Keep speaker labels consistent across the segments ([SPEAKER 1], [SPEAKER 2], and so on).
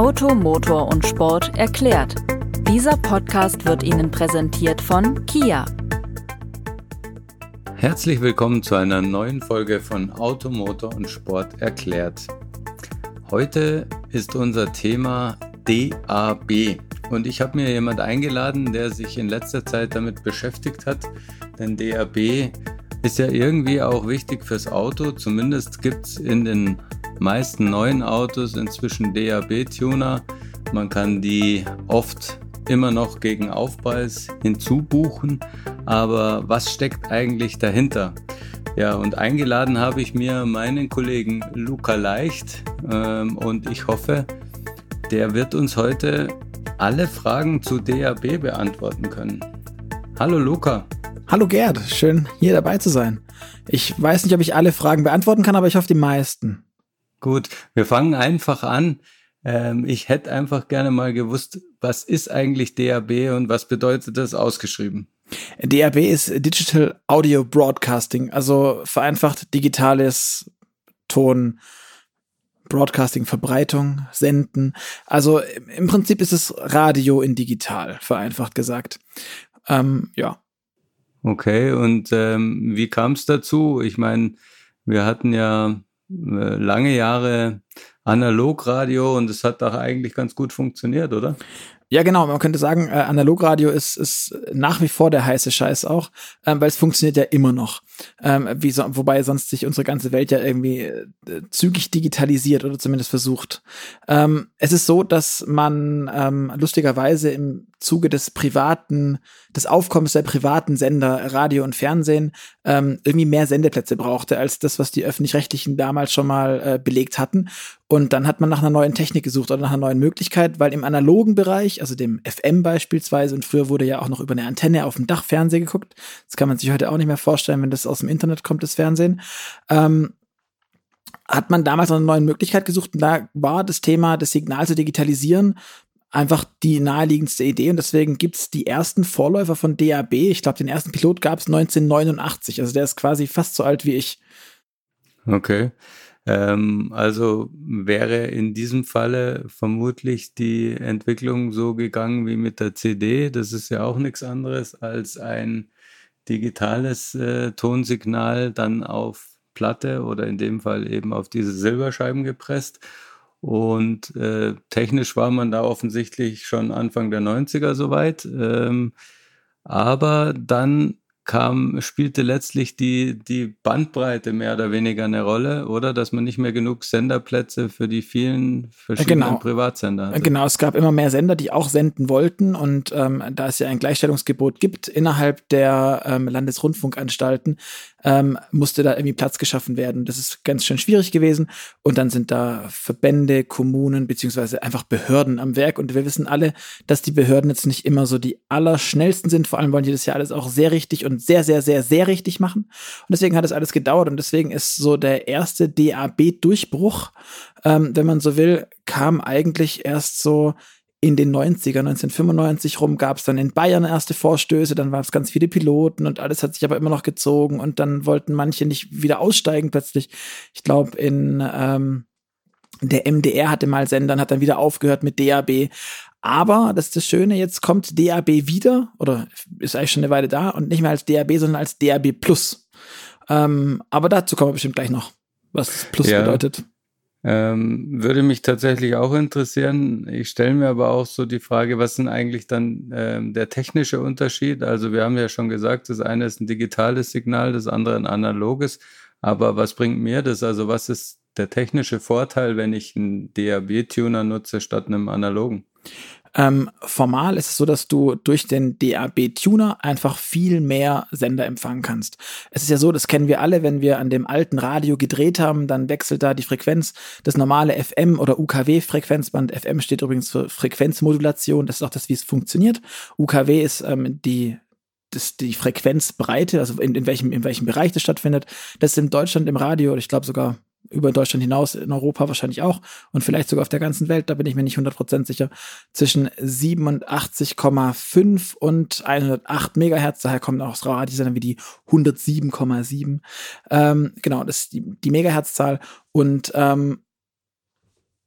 [SPEAKER 1] Auto, Motor und Sport erklärt. Dieser Podcast wird Ihnen präsentiert von Kia.
[SPEAKER 2] Herzlich willkommen zu einer neuen Folge von Auto, Motor und Sport erklärt. Heute ist unser Thema DAB. Und ich habe mir jemand eingeladen, der sich in letzter Zeit damit beschäftigt hat, denn DAB ist ja irgendwie auch wichtig fürs Auto. Zumindest gibt es in den meisten neuen Autos inzwischen DAB-Tuner. Man kann die oft immer noch gegen Aufpreis hinzubuchen. Aber was steckt eigentlich dahinter? Ja, und eingeladen habe ich mir meinen Kollegen Luca Leicht ähm, und ich hoffe, der wird uns heute alle Fragen zu DAB beantworten können. Hallo Luca.
[SPEAKER 3] Hallo Gerd, schön hier dabei zu sein. Ich weiß nicht, ob ich alle Fragen beantworten kann, aber ich hoffe die meisten.
[SPEAKER 2] Gut, wir fangen einfach an. Ähm, ich hätte einfach gerne mal gewusst, was ist eigentlich DAB und was bedeutet das ausgeschrieben?
[SPEAKER 3] DAB ist Digital Audio Broadcasting, also vereinfacht digitales Ton, Broadcasting, Verbreitung, Senden. Also im Prinzip ist es Radio in digital, vereinfacht gesagt. Ähm, ja.
[SPEAKER 2] Okay, und ähm, wie kam es dazu? Ich meine, wir hatten ja äh, lange Jahre Analogradio und es hat doch eigentlich ganz gut funktioniert, oder?
[SPEAKER 3] Ja, genau. Man könnte sagen, äh, Analogradio ist, ist nach wie vor der heiße Scheiß auch, ähm, weil es funktioniert ja immer noch. Ähm, wie so, wobei sonst sich unsere ganze Welt ja irgendwie äh, zügig digitalisiert oder zumindest versucht. Ähm, es ist so, dass man ähm, lustigerweise im Zuge des privaten, des Aufkommens der privaten Sender Radio und Fernsehen ähm, irgendwie mehr Sendeplätze brauchte als das, was die öffentlich-rechtlichen damals schon mal äh, belegt hatten. Und dann hat man nach einer neuen Technik gesucht oder nach einer neuen Möglichkeit, weil im analogen Bereich, also dem FM beispielsweise, und früher wurde ja auch noch über eine Antenne auf dem Dach Fernsehen geguckt. Das kann man sich heute auch nicht mehr vorstellen, wenn das aus dem Internet kommt, das Fernsehen. Ähm, hat man damals eine neue Möglichkeit gesucht und da war das Thema, das Signal zu digitalisieren, einfach die naheliegendste Idee und deswegen gibt's die ersten Vorläufer von DAB. Ich glaube, den ersten Pilot gab's 1989, also der ist quasi fast so alt wie ich.
[SPEAKER 2] Okay. Ähm, also wäre in diesem Falle vermutlich die Entwicklung so gegangen wie mit der CD. Das ist ja auch nichts anderes als ein digitales äh, Tonsignal dann auf Platte oder in dem Fall eben auf diese Silberscheiben gepresst. Und äh, technisch war man da offensichtlich schon Anfang der 90er soweit. Ähm, aber dann kam, spielte letztlich die, die Bandbreite mehr oder weniger eine Rolle, oder? Dass man nicht mehr genug Senderplätze für die vielen verschiedenen genau. Privatsender hatte.
[SPEAKER 3] Genau, es gab immer mehr Sender, die auch senden wollten. Und ähm, da es ja ein Gleichstellungsgebot gibt innerhalb der ähm, Landesrundfunkanstalten, ähm, musste da irgendwie Platz geschaffen werden. Das ist ganz schön schwierig gewesen. Und dann sind da Verbände, Kommunen beziehungsweise einfach Behörden am Werk. Und wir wissen alle, dass die Behörden jetzt nicht immer so die allerschnellsten sind. Vor allem wollen die das ja alles auch sehr richtig und sehr, sehr, sehr, sehr richtig machen. Und deswegen hat es alles gedauert. Und deswegen ist so der erste DAB-Durchbruch, ähm, wenn man so will, kam eigentlich erst so in den 90er, 1995 rum, gab es dann in Bayern erste Vorstöße, dann waren es ganz viele Piloten und alles hat sich aber immer noch gezogen und dann wollten manche nicht wieder aussteigen plötzlich. Ich glaube, in ähm, der MDR hatte mal Sendern, hat dann wieder aufgehört mit DAB. Aber das ist das Schöne, jetzt kommt DAB wieder, oder ist eigentlich schon eine Weile da, und nicht mehr als DAB, sondern als DAB Plus. Ähm, aber dazu kommen wir bestimmt gleich noch, was Plus ja. bedeutet.
[SPEAKER 2] Ähm, würde mich tatsächlich auch interessieren. Ich stelle mir aber auch so die Frage, was denn eigentlich dann ähm, der technische Unterschied? Also wir haben ja schon gesagt, das eine ist ein digitales Signal, das andere ein analoges. Aber was bringt mir das? Also was ist der technische Vorteil, wenn ich einen DAB-Tuner nutze statt einem analogen?
[SPEAKER 3] Ähm, formal ist es so, dass du durch den DAB-Tuner einfach viel mehr Sender empfangen kannst. Es ist ja so, das kennen wir alle, wenn wir an dem alten Radio gedreht haben, dann wechselt da die Frequenz. Das normale FM oder UKW-Frequenzband, FM steht übrigens für Frequenzmodulation, das ist auch das, wie es funktioniert. UKW ist ähm, die das, die Frequenzbreite, also in, in, welchem, in welchem Bereich das stattfindet. Das ist in Deutschland im Radio, ich glaube sogar über Deutschland hinaus, in Europa wahrscheinlich auch und vielleicht sogar auf der ganzen Welt, da bin ich mir nicht 100% sicher, zwischen 87,5 und 108 Megahertz, daher kommen auch Radiosender wie die 107,7. Ähm, genau, das ist die, die Megahertzzahl und ähm,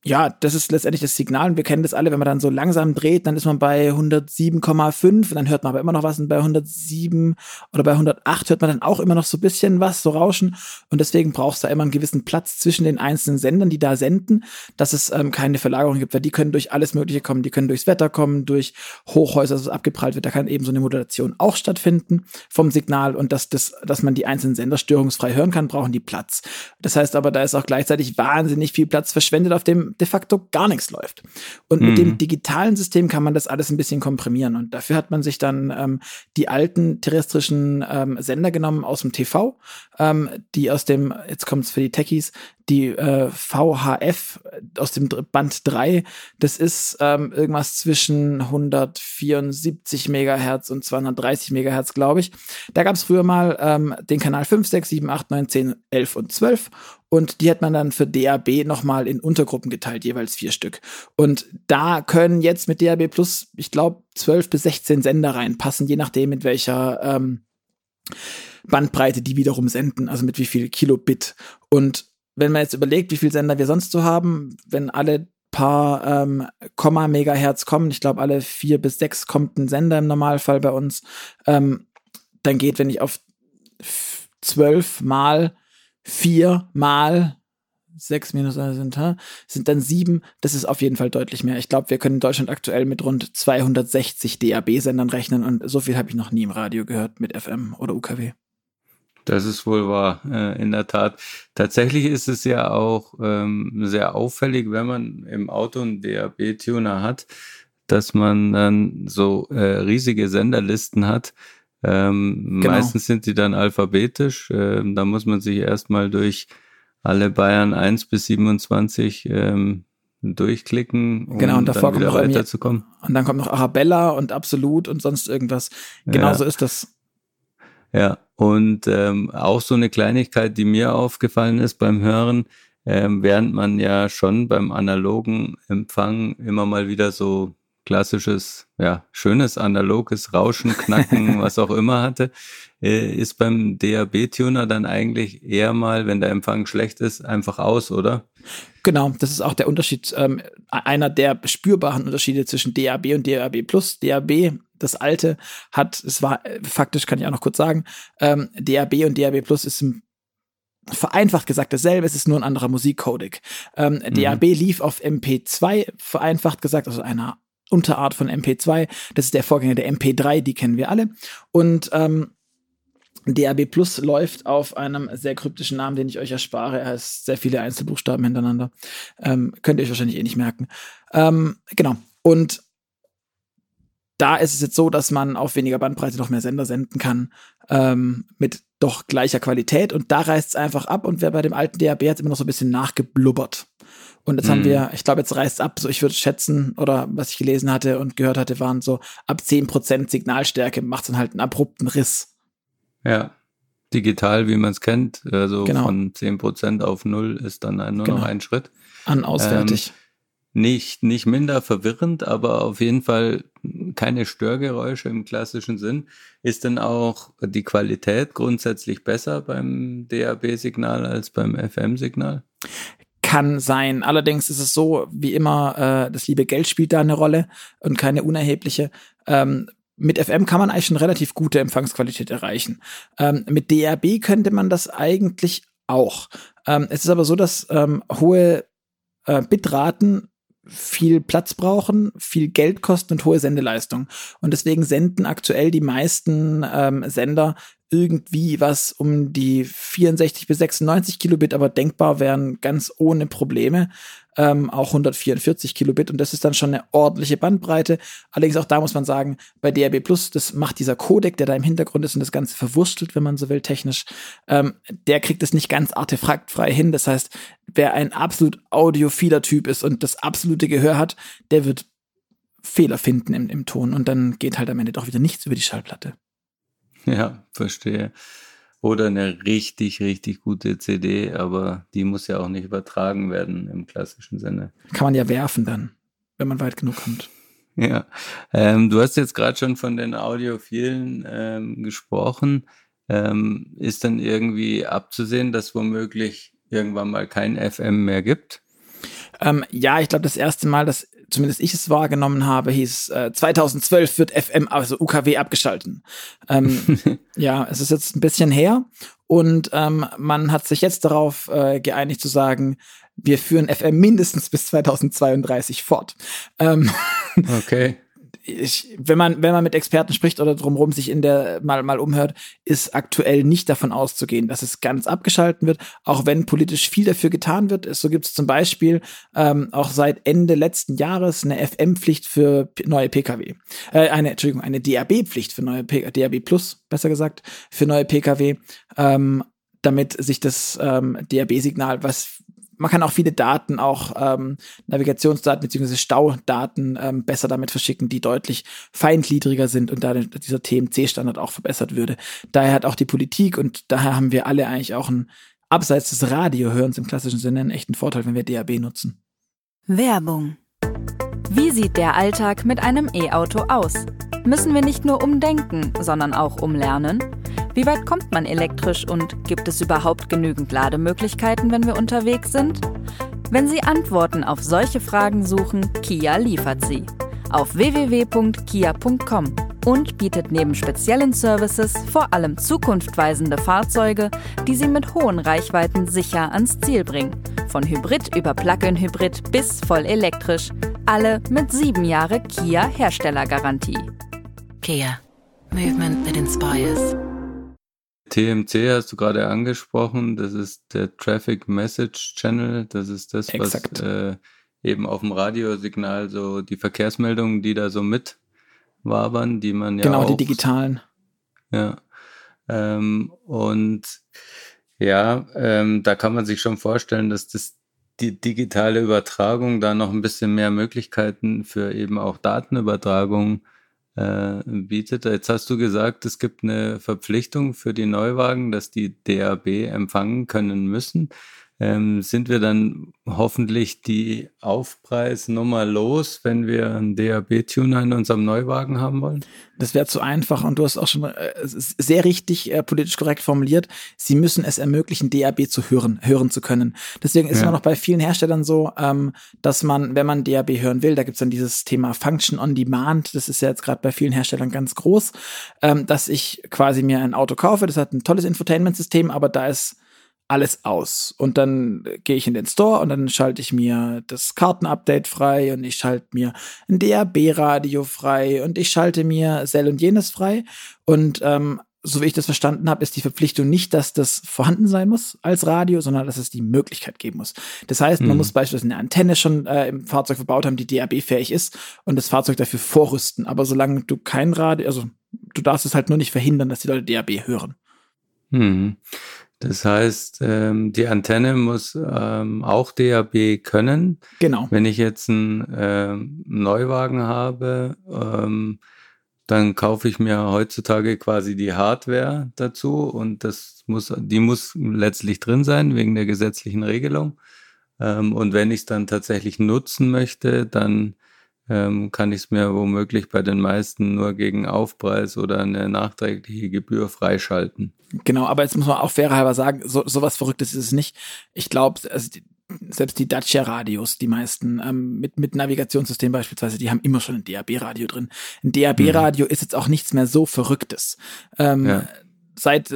[SPEAKER 3] ja, das ist letztendlich das Signal und wir kennen das alle, wenn man dann so langsam dreht, dann ist man bei 107,5 und dann hört man aber immer noch was und bei 107 oder bei 108 hört man dann auch immer noch so ein bisschen was, so Rauschen. Und deswegen brauchst du immer einen gewissen Platz zwischen den einzelnen Sendern, die da senden, dass es ähm, keine Verlagerung gibt, weil die können durch alles Mögliche kommen, die können durchs Wetter kommen, durch Hochhäuser, dass es abgeprallt wird, da kann eben so eine Modulation auch stattfinden vom Signal. Und dass, das, dass man die einzelnen Sender störungsfrei hören kann, brauchen die Platz. Das heißt aber, da ist auch gleichzeitig wahnsinnig viel Platz verschwendet auf dem de facto gar nichts läuft. Und mhm. mit dem mhm. digitalen System kann man das alles ein bisschen komprimieren. Und dafür hat man sich dann ähm, die alten terrestrischen ähm, Sender genommen aus dem TV, ähm, die aus dem, jetzt kommt es für die Techies, die äh, VHF aus dem Band 3, das ist ähm, irgendwas zwischen 174 Megahertz und 230 Megahertz, glaube ich. Da gab es früher mal ähm, den Kanal 5, 6, 7, 8, 9, 10, 11 und 12 und die hat man dann für DAB nochmal in Untergruppen geteilt, jeweils vier Stück. Und da können jetzt mit DAB Plus, ich glaube, 12 bis 16 Sender reinpassen, je nachdem, mit welcher ähm, Bandbreite die wiederum senden, also mit wie viel Kilobit. Und wenn man jetzt überlegt, wie viele Sender wir sonst so haben, wenn alle paar ähm, Komma Megahertz kommen, ich glaube alle vier bis sechs kommt ein Sender im Normalfall bei uns, ähm, dann geht, wenn ich auf zwölf mal vier mal sechs minus sind, sind dann sieben. Das ist auf jeden Fall deutlich mehr. Ich glaube, wir können in Deutschland aktuell mit rund 260 DAB-Sendern rechnen und so viel habe ich noch nie im Radio gehört mit FM oder UKW.
[SPEAKER 2] Das ist wohl wahr, äh, in der Tat. Tatsächlich ist es ja auch ähm, sehr auffällig, wenn man im Auto einen DAB-Tuner hat, dass man dann so äh, riesige Senderlisten hat. Ähm, genau. Meistens sind die dann alphabetisch. Ähm, da muss man sich erstmal durch alle Bayern 1 bis 27 ähm, durchklicken,
[SPEAKER 3] um genau, und davor dann wieder noch weiterzukommen. Und dann kommt noch Arabella und Absolut und sonst irgendwas. Genau ja. so ist das.
[SPEAKER 2] Ja, und ähm, auch so eine Kleinigkeit, die mir aufgefallen ist beim Hören, ähm, während man ja schon beim analogen Empfang immer mal wieder so klassisches, ja, schönes analoges Rauschen, Knacken, was auch immer hatte, äh, ist beim DAB-Tuner dann eigentlich eher mal, wenn der Empfang schlecht ist, einfach aus, oder?
[SPEAKER 3] Genau, das ist auch der Unterschied, ähm, einer der spürbaren Unterschiede zwischen DAB und DAB Plus. DAB, das alte, hat, es war äh, faktisch, kann ich auch noch kurz sagen, ähm, DAB und DAB Plus ist ein vereinfacht gesagt dasselbe, es ist nur ein anderer Musikcodec. Ähm, mhm. DAB lief auf MP2, vereinfacht gesagt, also einer Unterart von MP2. Das ist der Vorgänger der MP3, die kennen wir alle. Und ähm, DAB Plus läuft auf einem sehr kryptischen Namen, den ich euch erspare. Er heißt sehr viele Einzelbuchstaben hintereinander. Ähm, könnt ihr euch wahrscheinlich eh nicht merken. Ähm, genau. Und da ist es jetzt so, dass man auf weniger Bandbreite noch mehr Sender senden kann, ähm, mit doch gleicher Qualität. Und da reißt es einfach ab. Und wer bei dem alten DAB hat immer noch so ein bisschen nachgeblubbert. Und jetzt mhm. haben wir, ich glaube, jetzt reißt ab, so ich würde schätzen, oder was ich gelesen hatte und gehört hatte, waren so ab 10% Signalstärke macht dann halt einen abrupten Riss.
[SPEAKER 2] Ja. Digital, wie man es kennt, also genau. von 10% auf 0 ist dann nur genau. noch ein Schritt.
[SPEAKER 3] An ausfertig. Ähm,
[SPEAKER 2] nicht, nicht minder verwirrend, aber auf jeden Fall keine Störgeräusche im klassischen Sinn. Ist denn auch die Qualität grundsätzlich besser beim DAB-Signal als beim FM-Signal?
[SPEAKER 3] kann sein. Allerdings ist es so, wie immer, äh, das liebe Geld spielt da eine Rolle und keine unerhebliche. Ähm, mit FM kann man eigentlich schon relativ gute Empfangsqualität erreichen. Ähm, mit DRB könnte man das eigentlich auch. Ähm, es ist aber so, dass ähm, hohe äh, Bitraten viel Platz brauchen, viel Geld kosten und hohe Sendeleistung. Und deswegen senden aktuell die meisten ähm, Sender irgendwie was um die 64 bis 96 Kilobit, aber denkbar wären ganz ohne Probleme ähm, auch 144 Kilobit und das ist dann schon eine ordentliche Bandbreite. Allerdings auch da muss man sagen, bei DRB Plus, das macht dieser Codec, der da im Hintergrund ist und das Ganze verwurstelt, wenn man so will, technisch, ähm, der kriegt es nicht ganz artefaktfrei hin. Das heißt, wer ein absolut audiophiler Typ ist und das absolute Gehör hat, der wird Fehler finden im, im Ton und dann geht halt am Ende doch wieder nichts über die Schallplatte.
[SPEAKER 2] Ja, verstehe. Oder eine richtig, richtig gute CD, aber die muss ja auch nicht übertragen werden im klassischen Sinne.
[SPEAKER 3] Kann man ja werfen dann, wenn man weit genug kommt.
[SPEAKER 2] Ja, ähm, du hast jetzt gerade schon von den Audiophilen ähm, gesprochen. Ähm, ist dann irgendwie abzusehen, dass womöglich irgendwann mal kein FM mehr gibt?
[SPEAKER 3] Ähm, ja, ich glaube, das erste Mal, dass zumindest ich es wahrgenommen habe, hieß äh, 2012 wird FM, also UKW abgeschalten. Ähm, ja, es ist jetzt ein bisschen her und ähm, man hat sich jetzt darauf äh, geeinigt zu sagen, wir führen FM mindestens bis 2032 fort. Ähm,
[SPEAKER 2] okay
[SPEAKER 3] ich, wenn man, wenn man mit Experten spricht oder drumherum sich in der mal, mal umhört, ist aktuell nicht davon auszugehen, dass es ganz abgeschalten wird, auch wenn politisch viel dafür getan wird. So gibt es zum Beispiel ähm, auch seit Ende letzten Jahres eine FM-Pflicht für neue Pkw. Äh, eine, Entschuldigung, eine DAB-Pflicht für neue Pkw, DAB Plus, besser gesagt, für neue Pkw. Ähm, damit sich das ähm, DAB-Signal, was man kann auch viele Daten, auch ähm, Navigationsdaten bzw. Staudaten ähm, besser damit verschicken, die deutlich feingliedriger sind und da dieser TMC-Standard auch verbessert würde. Daher hat auch die Politik und daher haben wir alle eigentlich auch ein abseits des Radiohörens im klassischen Sinne einen echten Vorteil, wenn wir DAB nutzen.
[SPEAKER 1] Werbung. Wie sieht der Alltag mit einem E-Auto aus? Müssen wir nicht nur umdenken, sondern auch umlernen? Wie weit kommt man elektrisch und gibt es überhaupt genügend Lademöglichkeiten, wenn wir unterwegs sind? Wenn Sie Antworten auf solche Fragen suchen, Kia liefert sie. Auf www.kia.com und bietet neben speziellen Services vor allem zukunftweisende Fahrzeuge, die Sie mit hohen Reichweiten sicher ans Ziel bringen. Von Hybrid über Plug-in-Hybrid bis voll elektrisch. Alle mit sieben Jahre Kia Herstellergarantie.
[SPEAKER 4] Kia. Movement that inspires.
[SPEAKER 2] TMC hast du gerade angesprochen, das ist der Traffic Message Channel, das ist das, Exakt. was äh, eben auf dem Radiosignal so die Verkehrsmeldungen, die da so mit wabern, die man ja
[SPEAKER 3] Genau,
[SPEAKER 2] auch,
[SPEAKER 3] die digitalen.
[SPEAKER 2] Ja. Ähm, und ja, ähm, da kann man sich schon vorstellen, dass das die digitale Übertragung da noch ein bisschen mehr Möglichkeiten für eben auch Datenübertragung äh, bietet. Jetzt hast du gesagt, es gibt eine Verpflichtung für die Neuwagen, dass die DAB empfangen können müssen ähm, sind wir dann hoffentlich die Aufpreisnummer los, wenn wir einen DAB-Tuner in unserem Neuwagen haben wollen?
[SPEAKER 3] Das wäre zu einfach und du hast auch schon äh, sehr richtig äh, politisch korrekt formuliert. Sie müssen es ermöglichen, DAB zu hören, hören zu können. Deswegen ist ja. immer noch bei vielen Herstellern so, ähm, dass man, wenn man DAB hören will, da gibt's dann dieses Thema Function on Demand. Das ist ja jetzt gerade bei vielen Herstellern ganz groß, ähm, dass ich quasi mir ein Auto kaufe. Das hat ein tolles Infotainment-System, aber da ist alles aus. Und dann gehe ich in den Store und dann schalte ich mir das Kartenupdate frei und ich schalte mir ein DAB-Radio frei und ich schalte mir Cell und jenes frei. Und ähm, so wie ich das verstanden habe, ist die Verpflichtung nicht, dass das vorhanden sein muss als Radio, sondern dass es die Möglichkeit geben muss. Das heißt, man mhm. muss beispielsweise eine Antenne schon äh, im Fahrzeug verbaut haben, die DAB-fähig ist und das Fahrzeug dafür vorrüsten. Aber solange du kein Radio, also du darfst es halt nur nicht verhindern, dass die Leute DAB hören.
[SPEAKER 2] Mhm. Das heißt, ähm, die Antenne muss ähm, auch DAB können.
[SPEAKER 3] Genau.
[SPEAKER 2] Wenn ich jetzt einen ähm, Neuwagen habe, ähm, dann kaufe ich mir heutzutage quasi die Hardware dazu und das muss, die muss letztlich drin sein wegen der gesetzlichen Regelung. Ähm, und wenn ich es dann tatsächlich nutzen möchte, dann ähm, kann ich es mir womöglich bei den meisten nur gegen Aufpreis oder eine nachträgliche Gebühr freischalten.
[SPEAKER 3] Genau, aber jetzt muss man auch fairerhalber sagen, so, sowas Verrücktes ist es nicht. Ich glaube, also die, selbst die Dacia-Radios, die meisten ähm, mit, mit Navigationssystem beispielsweise, die haben immer schon ein DAB-Radio drin. Ein DAB-Radio mhm. ist jetzt auch nichts mehr so Verrücktes. Ähm, ja. Seit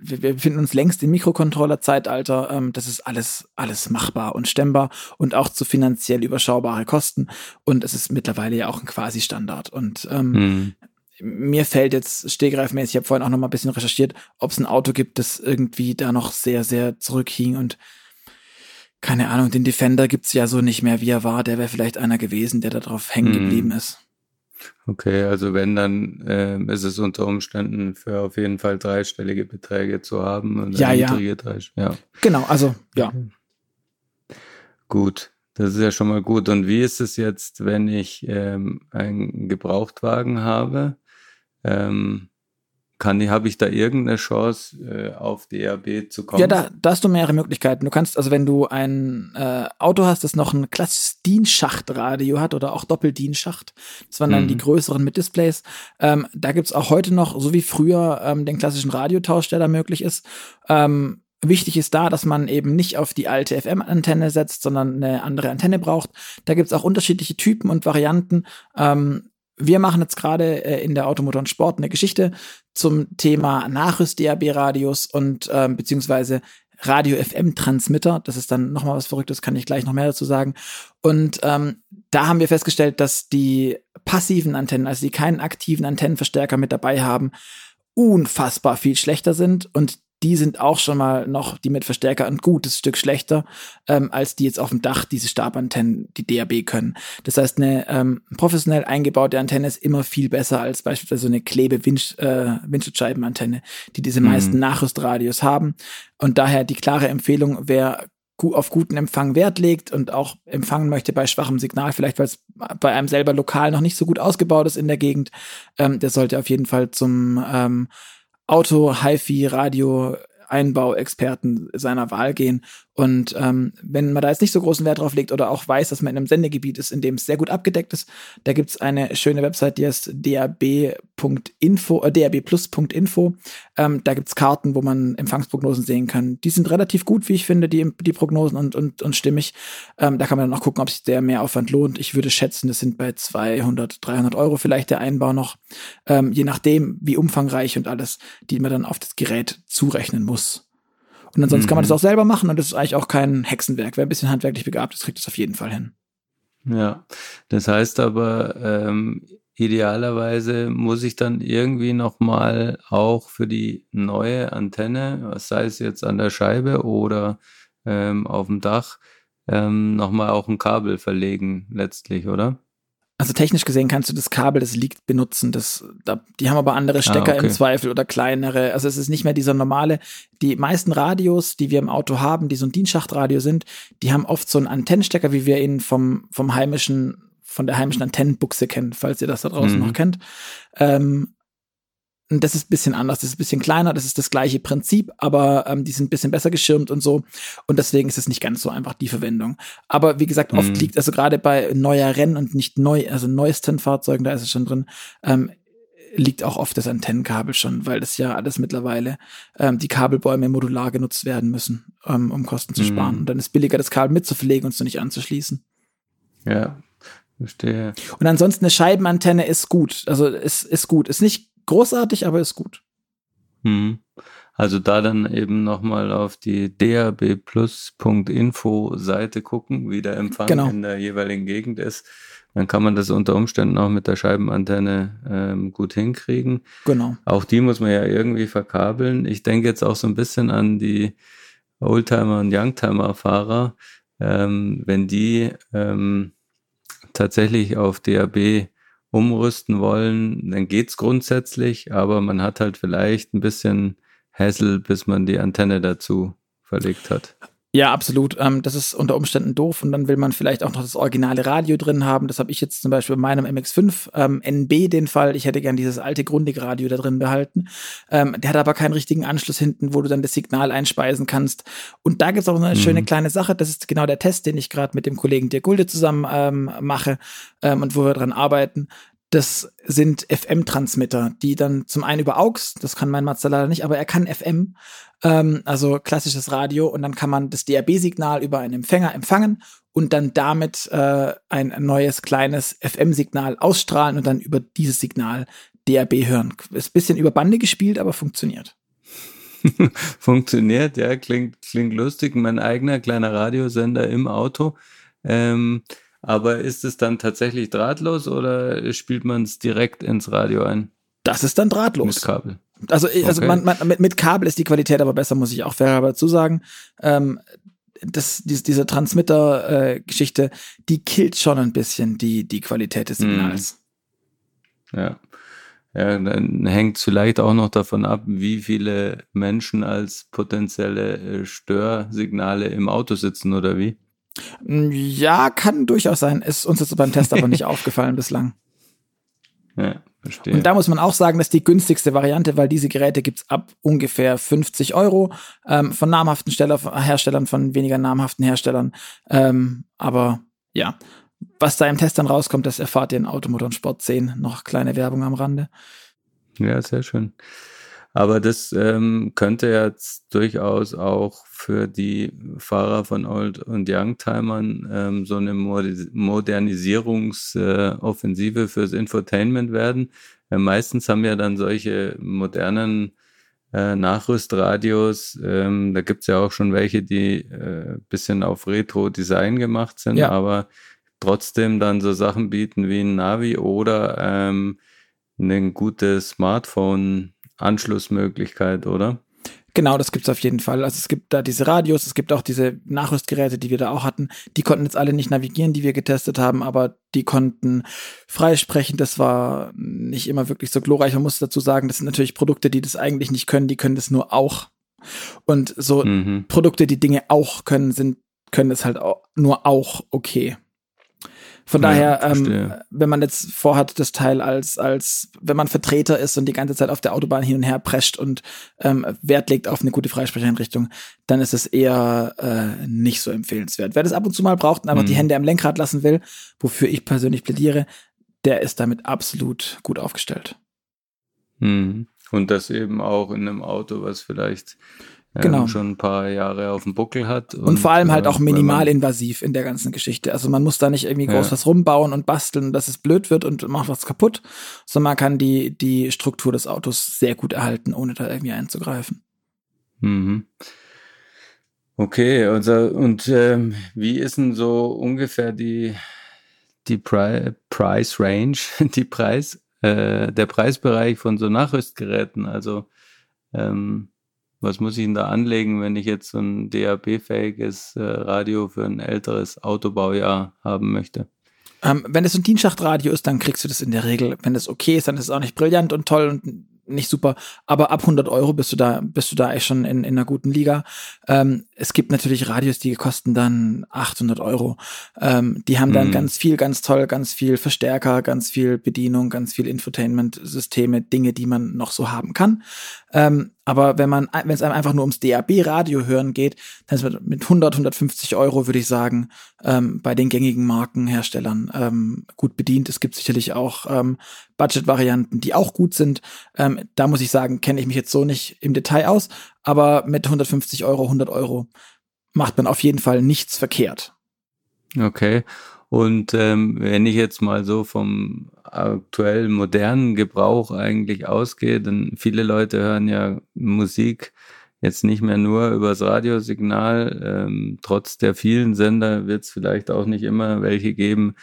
[SPEAKER 3] wir, wir befinden uns längst im Mikrocontroller-Zeitalter. Ähm, das ist alles, alles machbar und stemmbar und auch zu finanziell überschaubare Kosten. Und es ist mittlerweile ja auch ein Quasi-Standard. Und ähm, mhm. mir fällt jetzt stegreifmäßig, ich habe vorhin auch noch mal ein bisschen recherchiert, ob es ein Auto gibt, das irgendwie da noch sehr, sehr zurückhing und keine Ahnung, den Defender gibt's ja so nicht mehr, wie er war. Der wäre vielleicht einer gewesen, der da drauf hängen mhm. geblieben ist.
[SPEAKER 2] Okay, also wenn, dann äh, ist es unter Umständen für auf jeden Fall dreistellige Beträge zu haben.
[SPEAKER 3] Und ja, ja. ja. Genau, also ja.
[SPEAKER 2] Gut, das ist ja schon mal gut. Und wie ist es jetzt, wenn ich ähm, einen Gebrauchtwagen habe? Ähm, kann habe ich da irgendeine Chance, äh, auf DAB zu kommen?
[SPEAKER 3] Ja, da, da hast du mehrere Möglichkeiten. Du kannst, also wenn du ein äh, Auto hast, das noch ein klassisches DIN-Schachtradio hat oder auch Doppel-DIN-Schacht, das waren dann mhm. die größeren mit Displays, ähm, da gibt's auch heute noch, so wie früher, ähm, den klassischen Radiotausch, der da möglich ist. Ähm, Wichtig ist da, dass man eben nicht auf die alte FM-Antenne setzt, sondern eine andere Antenne braucht. Da gibt's auch unterschiedliche Typen und Varianten. Ähm, wir machen jetzt gerade äh, in der Automotor und Sport eine Geschichte zum Thema Nachrüst-DAB-Radios und ähm, beziehungsweise Radio-FM-Transmitter. Das ist dann nochmal was Verrücktes, kann ich gleich noch mehr dazu sagen. Und ähm, da haben wir festgestellt, dass die passiven Antennen, also die keinen aktiven Antennenverstärker mit dabei haben, unfassbar viel schlechter sind und die sind auch schon mal noch, die mit Verstärker, ein gutes Stück schlechter, ähm, als die jetzt auf dem Dach diese Stabantennen, die DAB können. Das heißt, eine ähm, professionell eingebaute Antenne ist immer viel besser als beispielsweise so eine Klebe-Windschutzscheibenantenne, äh, die diese mhm. meisten Nachrüstradios haben. Und daher die klare Empfehlung, wer auf guten Empfang Wert legt und auch empfangen möchte bei schwachem Signal, vielleicht weil es bei einem selber lokal noch nicht so gut ausgebaut ist in der Gegend, ähm, der sollte auf jeden Fall zum ähm, Auto, HiFi, Radio, Einbauexperten seiner Wahl gehen und ähm, wenn man da jetzt nicht so großen Wert drauf legt oder auch weiß, dass man in einem Sendegebiet ist, in dem es sehr gut abgedeckt ist, da gibt's eine schöne Website, die heißt dab.info, äh, dabplus.info. Ähm, da gibt's Karten, wo man Empfangsprognosen sehen kann. Die sind relativ gut, wie ich finde, die, die Prognosen und, und, und stimmig. Ähm, da kann man dann auch gucken, ob sich der Mehraufwand lohnt. Ich würde schätzen, das sind bei 200, 300 Euro vielleicht der Einbau noch, ähm, je nachdem, wie umfangreich und alles, die man dann auf das Gerät zurechnen muss. Und ansonsten mhm. kann man das mhm. auch selber machen und das ist eigentlich auch kein Hexenwerk. Wer ein bisschen handwerklich begabt ist, kriegt das auf jeden Fall hin.
[SPEAKER 2] Ja, das heißt aber, ähm, idealerweise muss ich dann irgendwie nochmal auch für die neue Antenne, sei es jetzt an der Scheibe oder ähm, auf dem Dach, ähm, nochmal auch ein Kabel verlegen letztlich, oder?
[SPEAKER 3] Also technisch gesehen kannst du das Kabel, das liegt, benutzen. Das, da, die haben aber andere Stecker ah, okay. im Zweifel oder kleinere. Also es ist nicht mehr dieser normale. Die meisten Radios, die wir im Auto haben, die so ein Dienstschachtradio sind, die haben oft so einen Antennenstecker, wie wir ihn vom, vom heimischen, von der heimischen Antennenbuchse kennen, falls ihr das da draußen mhm. noch kennt. Ähm, das ist ein bisschen anders, das ist ein bisschen kleiner, das ist das gleiche Prinzip, aber ähm, die sind ein bisschen besser geschirmt und so. Und deswegen ist es nicht ganz so einfach die Verwendung. Aber wie gesagt, oft mhm. liegt, also gerade bei neuer Rennen und nicht neu, also neuesten Fahrzeugen, da ist es schon drin, ähm, liegt auch oft das Antennenkabel schon, weil das ja alles mittlerweile ähm, die Kabelbäume modular genutzt werden müssen, ähm, um Kosten zu sparen. Mhm. Und dann ist billiger, das Kabel mitzupflegen und es nicht anzuschließen.
[SPEAKER 2] Ja, verstehe.
[SPEAKER 3] Und ansonsten eine Scheibenantenne ist gut. Also ist, ist gut. Ist nicht großartig, aber ist gut.
[SPEAKER 2] Hm. Also da dann eben nochmal auf die dabplus.info Seite gucken, wie der Empfang genau. in der jeweiligen Gegend ist. Dann kann man das unter Umständen auch mit der Scheibenantenne ähm, gut hinkriegen.
[SPEAKER 3] Genau.
[SPEAKER 2] Auch die muss man ja irgendwie verkabeln. Ich denke jetzt auch so ein bisschen an die Oldtimer und Youngtimer-Fahrer. Ähm, wenn die ähm, tatsächlich auf DAB umrüsten wollen, dann geht's grundsätzlich, aber man hat halt vielleicht ein bisschen Hassel, bis man die Antenne dazu verlegt hat.
[SPEAKER 3] Ja, absolut. Ähm, das ist unter Umständen doof und dann will man vielleicht auch noch das originale Radio drin haben. Das habe ich jetzt zum Beispiel bei meinem MX5 ähm, NB den Fall. Ich hätte gern dieses alte Grundig-Radio da drin behalten. Ähm, der hat aber keinen richtigen Anschluss hinten, wo du dann das Signal einspeisen kannst. Und da gibt's auch eine mhm. schöne kleine Sache. Das ist genau der Test, den ich gerade mit dem Kollegen Dirk Gulde zusammen ähm, mache ähm, und wo wir dran arbeiten. Das sind FM-Transmitter, die dann zum einen über AUX, das kann mein Mazda leider nicht, aber er kann FM, ähm, also klassisches Radio, und dann kann man das DAB-Signal über einen Empfänger empfangen und dann damit äh, ein neues kleines FM-Signal ausstrahlen und dann über dieses Signal DAB hören. Ist ein bisschen über Bande gespielt, aber funktioniert.
[SPEAKER 2] funktioniert, ja, klingt, klingt lustig. Mein eigener kleiner Radiosender im Auto. Ähm, aber ist es dann tatsächlich drahtlos oder spielt man es direkt ins Radio ein?
[SPEAKER 3] Das ist dann drahtlos.
[SPEAKER 2] Mit Kabel.
[SPEAKER 3] Also, also okay. man, man, mit, mit Kabel ist die Qualität aber besser, muss ich auch fair dazu sagen. Ähm, das, diese, diese Transmitter-Geschichte, äh, die killt schon ein bisschen die, die Qualität des Signals.
[SPEAKER 2] Hm. Ja. Ja, dann hängt es vielleicht auch noch davon ab, wie viele Menschen als potenzielle äh, Störsignale im Auto sitzen oder wie?
[SPEAKER 3] Ja, kann durchaus sein. Ist uns jetzt beim Test aber nicht aufgefallen bislang.
[SPEAKER 2] Ja, verstehe.
[SPEAKER 3] Und da muss man auch sagen, das ist die günstigste Variante, weil diese Geräte gibt's ab ungefähr 50 Euro ähm, von namhaften Steller, Herstellern, von weniger namhaften Herstellern. Ähm, aber ja, was da im Test dann rauskommt, das erfahrt ihr in Automotor und Sport 10. Noch kleine Werbung am Rande.
[SPEAKER 2] Ja, sehr schön. Aber das ähm, könnte jetzt durchaus auch für die Fahrer von Old- und Youngtimern ähm, so eine Modernisierungsoffensive äh, fürs Infotainment werden. Äh, meistens haben ja dann solche modernen äh, Nachrüstradios, ähm, da gibt's ja auch schon welche, die äh, bisschen auf Retro-Design gemacht sind,
[SPEAKER 3] Ja.
[SPEAKER 2] aber trotzdem dann so Sachen bieten wie ein Navi oder ähm, eine gute Smartphone-Anschlussmöglichkeit, oder?
[SPEAKER 3] Genau, das gibt's auf jeden Fall. Also es gibt da diese Radios, es gibt auch diese Nachrüstgeräte, die wir da auch hatten. Die konnten jetzt alle nicht navigieren, die wir getestet haben, aber die konnten freisprechen. Das war nicht immer wirklich so glorreich. Man muss dazu sagen, das sind natürlich Produkte, die das eigentlich nicht können, die können das nur auch. Und so
[SPEAKER 2] Mhm.
[SPEAKER 3] Produkte, die Dinge auch können, sind, können es halt auch, nur auch okay. Von
[SPEAKER 2] Ja,
[SPEAKER 3] daher, ähm, wenn man jetzt vorhat, das Teil als, als, wenn man Vertreter ist und die ganze Zeit auf der Autobahn hin und her prescht und ähm, Wert legt auf eine gute Freisprecheinrichtung, dann ist es eher äh, nicht so empfehlenswert. Wer das ab und zu mal braucht und einfach
[SPEAKER 2] Mhm.
[SPEAKER 3] die Hände am Lenkrad lassen will, wofür ich persönlich plädiere, der ist damit absolut gut aufgestellt.
[SPEAKER 2] Mhm. Und das eben auch in einem Auto, was vielleicht ähm,
[SPEAKER 3] Genau.
[SPEAKER 2] schon ein paar Jahre auf dem Buckel hat.
[SPEAKER 3] Und, vor allem halt
[SPEAKER 2] äh,
[SPEAKER 3] auch
[SPEAKER 2] wenn
[SPEAKER 3] minimal
[SPEAKER 2] man-
[SPEAKER 3] invasiv in der ganzen Geschichte. Also man muss da nicht irgendwie groß
[SPEAKER 2] Ja.
[SPEAKER 3] was rumbauen und basteln, dass es blöd wird und macht was kaputt, sondern man kann die, die Struktur des Autos sehr gut erhalten, ohne da irgendwie einzugreifen.
[SPEAKER 2] Mhm. Okay, also, und ähm, wie ist denn so ungefähr die, die Pri Price Range, die Preis, äh, der Preisbereich von so Nachrüstgeräten? Also, ähm, was muss ich denn da anlegen, wenn ich jetzt so ein DAB-fähiges äh, Radio für ein älteres Autobaujahr haben möchte?
[SPEAKER 3] Ähm, wenn es ein Dienstschachtradio ist, dann kriegst du das in der Regel. Wenn das okay ist, dann ist es auch nicht brillant und toll und nicht super. Aber ab 100 Euro bist du da, bist du da echt schon in, in einer guten Liga. Ähm, es gibt natürlich Radios, die kosten dann 800 Euro. Ähm, die haben dann
[SPEAKER 2] Mhm.
[SPEAKER 3] ganz viel, ganz toll, ganz viel Verstärker, ganz viel Bedienung, ganz viel Infotainment-Systeme, Dinge, die man noch so haben kann. Ähm, aber wenn man, wenn es einem einfach nur ums DAB-Radio hören geht, dann ist man mit 100, 150 Euro, würde ich sagen, ähm, bei den gängigen Markenherstellern ähm, gut bedient. Es gibt sicherlich auch ähm, Budget-Varianten, die auch gut sind. Ähm, da muss ich sagen, kenne ich mich jetzt so nicht im Detail aus, aber mit 150 Euro, 100 Euro macht man auf jeden Fall nichts verkehrt.
[SPEAKER 2] Okay. Und ähm, wenn ich jetzt mal so vom aktuell modernen Gebrauch eigentlich ausgehe, dann viele Leute hören ja Musik jetzt nicht mehr nur übers Radiosignal. Ähm, trotz der vielen Sender wird es vielleicht auch nicht immer welche geben,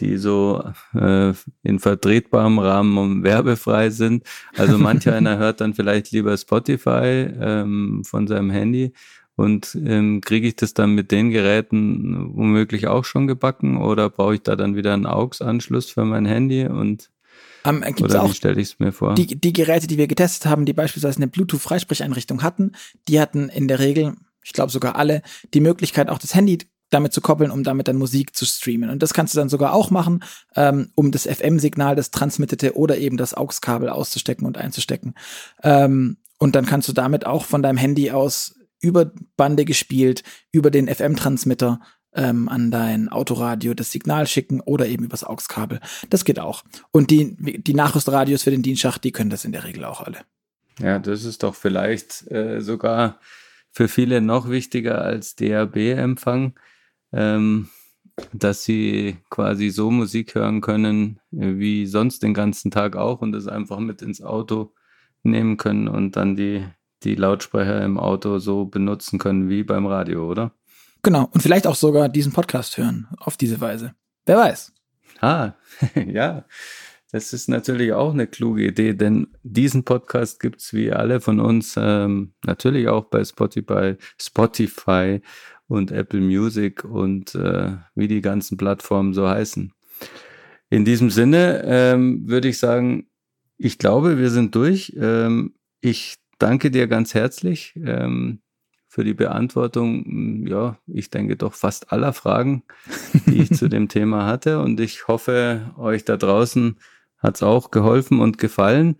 [SPEAKER 2] die so äh, in vertretbarem Rahmen und werbefrei sind. Also manch einer hört dann vielleicht lieber Spotify ähm, von seinem Handy. Und ähm, kriege ich das dann mit den Geräten womöglich auch schon gebacken oder brauche ich da dann wieder einen AUX-Anschluss für mein Handy und
[SPEAKER 3] Ähm, gibt's
[SPEAKER 2] oder
[SPEAKER 3] auch
[SPEAKER 2] wie stelle ich es mir vor?
[SPEAKER 3] die, die Geräte, die wir getestet haben, die beispielsweise eine Bluetooth-Freisprecheinrichtung hatten, die hatten in der Regel, ich glaube sogar alle, die Möglichkeit, auch das Handy damit zu koppeln, um damit dann Musik zu streamen. Und das kannst du dann sogar auch machen, ähm, um das FM-Signal, das transmittete oder eben das AUX-Kabel auszustecken und einzustecken. Ähm, und dann kannst du damit auch von deinem Handy aus über Bande gespielt, über den FM-Transmitter ähm, an dein Autoradio das Signal schicken oder eben übers AUX-Kabel. Das geht auch. Und die, die Nachrüstradios für den Dienstschacht, die können das in der Regel auch alle.
[SPEAKER 2] Ja, das ist doch vielleicht äh, sogar für viele noch wichtiger als DAB-Empfang, ähm, dass sie quasi so Musik hören können äh, wie sonst den ganzen Tag auch und das einfach mit ins Auto nehmen können und dann die, die Lautsprecher im Auto so benutzen können wie beim Radio, oder?
[SPEAKER 3] Genau. Und vielleicht auch sogar diesen Podcast hören auf diese Weise. Wer weiß.
[SPEAKER 2] Ah, ja. Das ist natürlich auch eine kluge Idee, denn diesen Podcast gibt's wie alle von uns ähm, natürlich auch bei Spotify, Spotify und Apple Music und äh, wie die ganzen Plattformen so heißen. In diesem Sinne ähm, würde ich sagen, ich glaube, wir sind durch. Ähm, ich danke dir ganz herzlich ähm, für die Beantwortung, ja, ich denke doch fast aller Fragen, die ich zu dem Thema hatte. Und ich hoffe, euch da draußen Hat es auch geholfen und gefallen?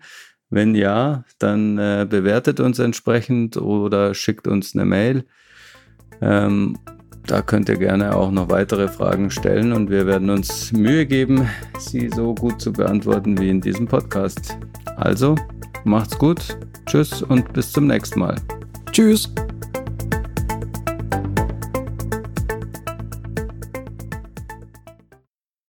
[SPEAKER 2] Wenn ja, dann äh, bewertet uns entsprechend oder schickt uns eine Mail. Ähm, da könnt ihr gerne auch noch weitere Fragen stellen und wir werden uns Mühe geben, sie so gut zu beantworten wie in diesem Podcast. Also, Macht's gut, tschüss und bis zum nächsten Mal.
[SPEAKER 3] Tschüss.